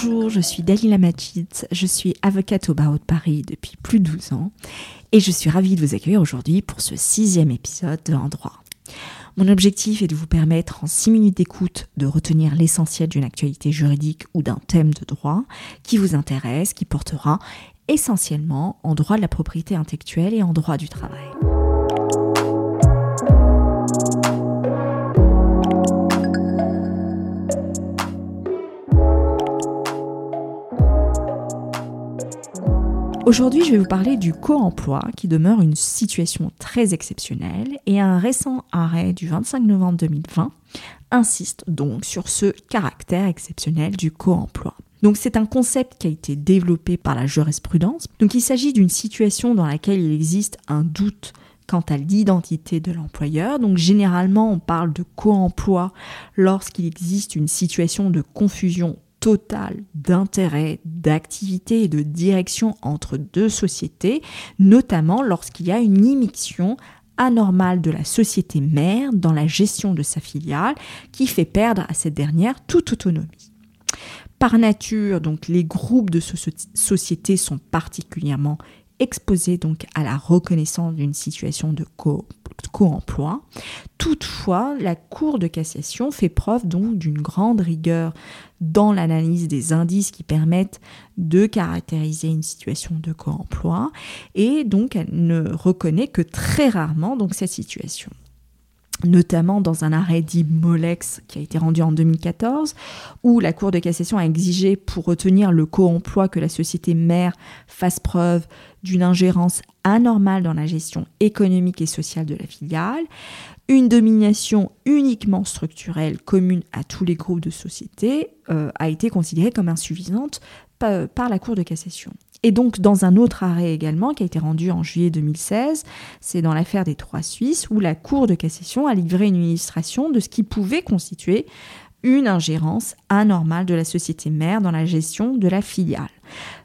Bonjour, je suis Dalila Majid, je suis avocate au barreau de Paris depuis plus de 12 ans et je suis ravie de vous accueillir aujourd'hui pour ce sixième épisode de En droit. Mon objectif est de vous permettre en six minutes d'écoute de retenir l'essentiel d'une actualité juridique ou d'un thème de droit qui vous intéresse, qui portera essentiellement en droit de la propriété intellectuelle et en droit du travail. Aujourd'hui, je vais vous parler du co-emploi qui demeure une situation très exceptionnelle et un récent arrêt du 25 novembre 2020 insiste donc sur ce caractère exceptionnel du co-emploi. Donc c'est un concept qui a été développé par la jurisprudence. Donc il s'agit d'une situation dans laquelle il existe un doute quant à l'identité de l'employeur. Donc généralement on parle de co-emploi lorsqu'il existe une situation de confusion total d'intérêt, d'activité et de direction entre deux sociétés, notamment lorsqu'il y a une immixtion anormale de la société mère dans la gestion de sa filiale qui fait perdre à cette dernière toute autonomie. Par nature, donc les groupes de sociétés sont particulièrement exposés à la reconnaissance d'une situation de co-emploi. Toutefois, la Cour de cassation fait preuve donc d'une grande rigueur dans l'analyse des indices qui permettent de caractériser une situation de co-emploi. Et donc elle ne reconnaît que très rarement donc cette situation notamment dans un arrêt dit Molex qui a été rendu en 2014, où la Cour de cassation a exigé pour retenir le co-emploi que la société mère fasse preuve d'une ingérence anormale dans la gestion économique et sociale de la filiale, une domination uniquement structurelle commune à tous les groupes de sociétés euh, a été considérée comme insuffisante par la Cour de cassation. Et donc dans un autre arrêt également qui a été rendu en juillet 2016, c'est dans l'affaire des trois Suisses où la Cour de cassation a livré une illustration de ce qui pouvait constituer une ingérence anormale de la société mère dans la gestion de la filiale.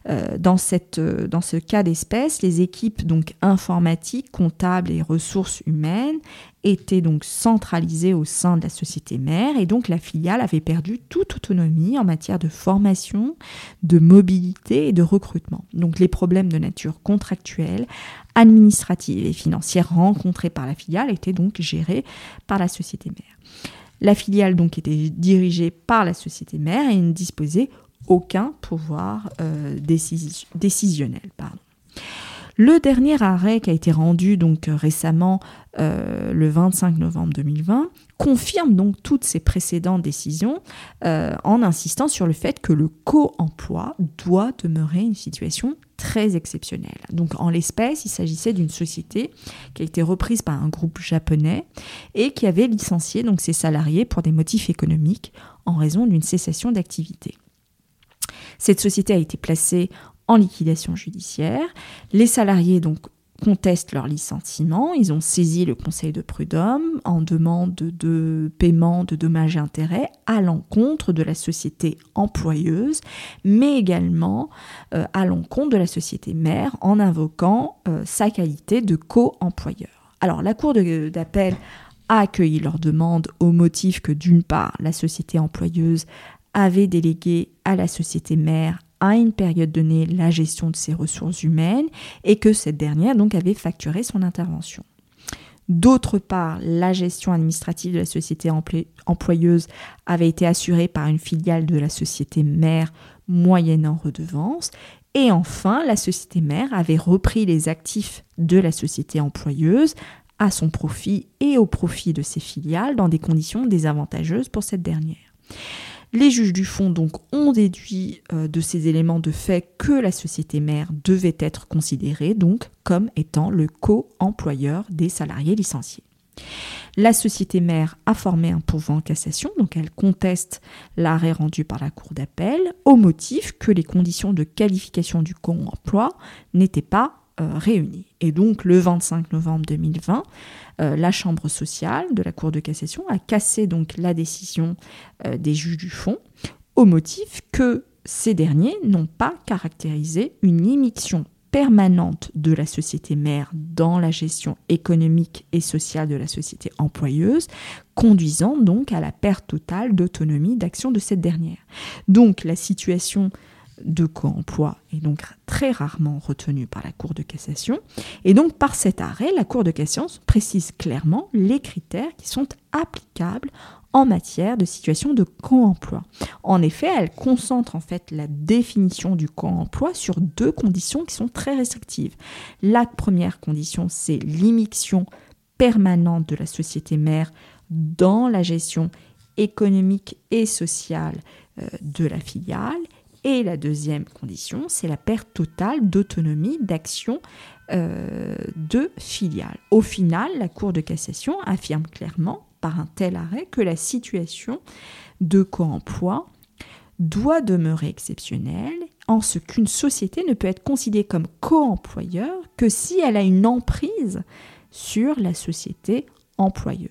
Euh, dans, euh, dans ce cas d'espèce, les équipes donc informatiques, comptables et ressources humaines étaient donc centralisées au sein de la société mère et donc la filiale avait perdu toute autonomie en matière de formation, de mobilité et de recrutement. Donc les problèmes de nature contractuelle, administrative et financière rencontrés par la filiale étaient donc gérés par la société mère. La filiale donc était dirigée par la société mère et ne disposait aucun pouvoir euh, décisionnel. Le dernier arrêt qui a été rendu donc récemment euh, le 25 novembre 2020 confirme donc toutes ces précédentes décisions euh, en insistant sur le fait que le co-emploi doit demeurer une situation très exceptionnelle. Donc en l'espèce, il s'agissait d'une société qui a été reprise par un groupe japonais et qui avait licencié donc ses salariés pour des motifs économiques en raison d'une cessation d'activité. Cette société a été placée en liquidation judiciaire. Les salariés donc contestent leur licenciement. Ils ont saisi le Conseil de prud'homme en demande de paiement de dommages et intérêts à l'encontre de la société employeuse, mais également euh, à l'encontre de la société mère en invoquant euh, sa qualité de co-employeur. Alors la Cour d'appel a accueilli leur demande au motif que d'une part, la société employeuse avait délégué à la société mère à une période donnée la gestion de ses ressources humaines et que cette dernière donc avait facturé son intervention. D'autre part, la gestion administrative de la société employeuse avait été assurée par une filiale de la société mère moyennant redevance. Et enfin, la société mère avait repris les actifs de la société employeuse à son profit et au profit de ses filiales dans des conditions désavantageuses pour cette dernière. Les juges du fond donc ont déduit euh, de ces éléments de fait que la société mère devait être considérée comme étant le co-employeur des salariés licenciés. La société mère a formé un pourvoi en cassation, donc elle conteste l'arrêt rendu par la Cour d'appel au motif que les conditions de qualification du co-emploi n'étaient pas euh, réunies. Et donc le 25 novembre 2020, euh, la Chambre sociale de la Cour de cassation a cassé donc la décision euh, des juges du fond au motif que ces derniers n'ont pas caractérisé une immixtion permanente de la société mère dans la gestion économique et sociale de la société employeuse, conduisant donc à la perte totale d'autonomie d'action de cette dernière. Donc la situation de co-emploi est donc très rarement retenue par la Cour de cassation. Et donc par cet arrêt, la Cour de cassation précise clairement les critères qui sont applicables en matière de situation de co-emploi. En effet, elle concentre en fait la définition du co-emploi sur deux conditions qui sont très restrictives. La première condition, c'est l'immixtion permanente de la société mère dans la gestion économique et sociale euh, de la filiale. Et la deuxième condition, c'est la perte totale d'autonomie d'action euh, de filiale. Au final, la Cour de cassation affirme clairement par un tel arrêt que la situation de co-emploi doit demeurer exceptionnelle en ce qu'une société ne peut être considérée comme co-employeur que si elle a une emprise sur la société employeuse.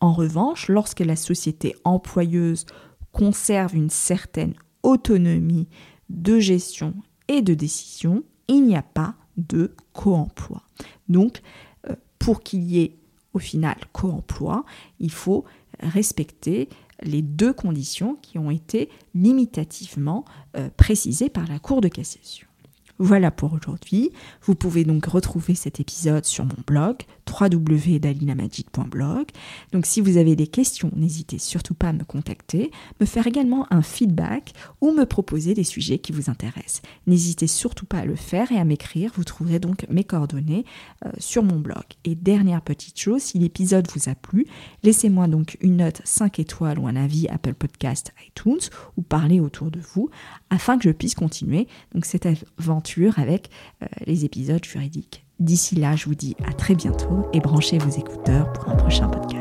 En revanche, lorsque la société employeuse conserve une certaine autonomie de gestion et de décision, il n'y a pas de co-emploi. Donc, euh, pour qu'il y ait au final co-emploi, il faut respecter les deux conditions qui ont été limitativement euh, précisées par la Cour de cassation. Voilà pour aujourd'hui. Vous pouvez donc retrouver cet épisode sur mon blog www.dalinamagid.blog. Donc si vous avez des questions, n'hésitez surtout pas à me contacter, me faire également un feedback ou me proposer des sujets qui vous intéressent. N'hésitez surtout pas à le faire et à m'écrire. Vous trouverez donc mes coordonnées euh, sur mon blog. Et dernière petite chose, si l'épisode vous a plu, laissez-moi donc une note 5 étoiles ou un avis Apple Podcast, iTunes ou parlez autour de vous afin que je puisse continuer donc cette aventure avec euh, les épisodes juridiques. D'ici là, je vous dis à très bientôt et branchez vos écouteurs pour un prochain podcast.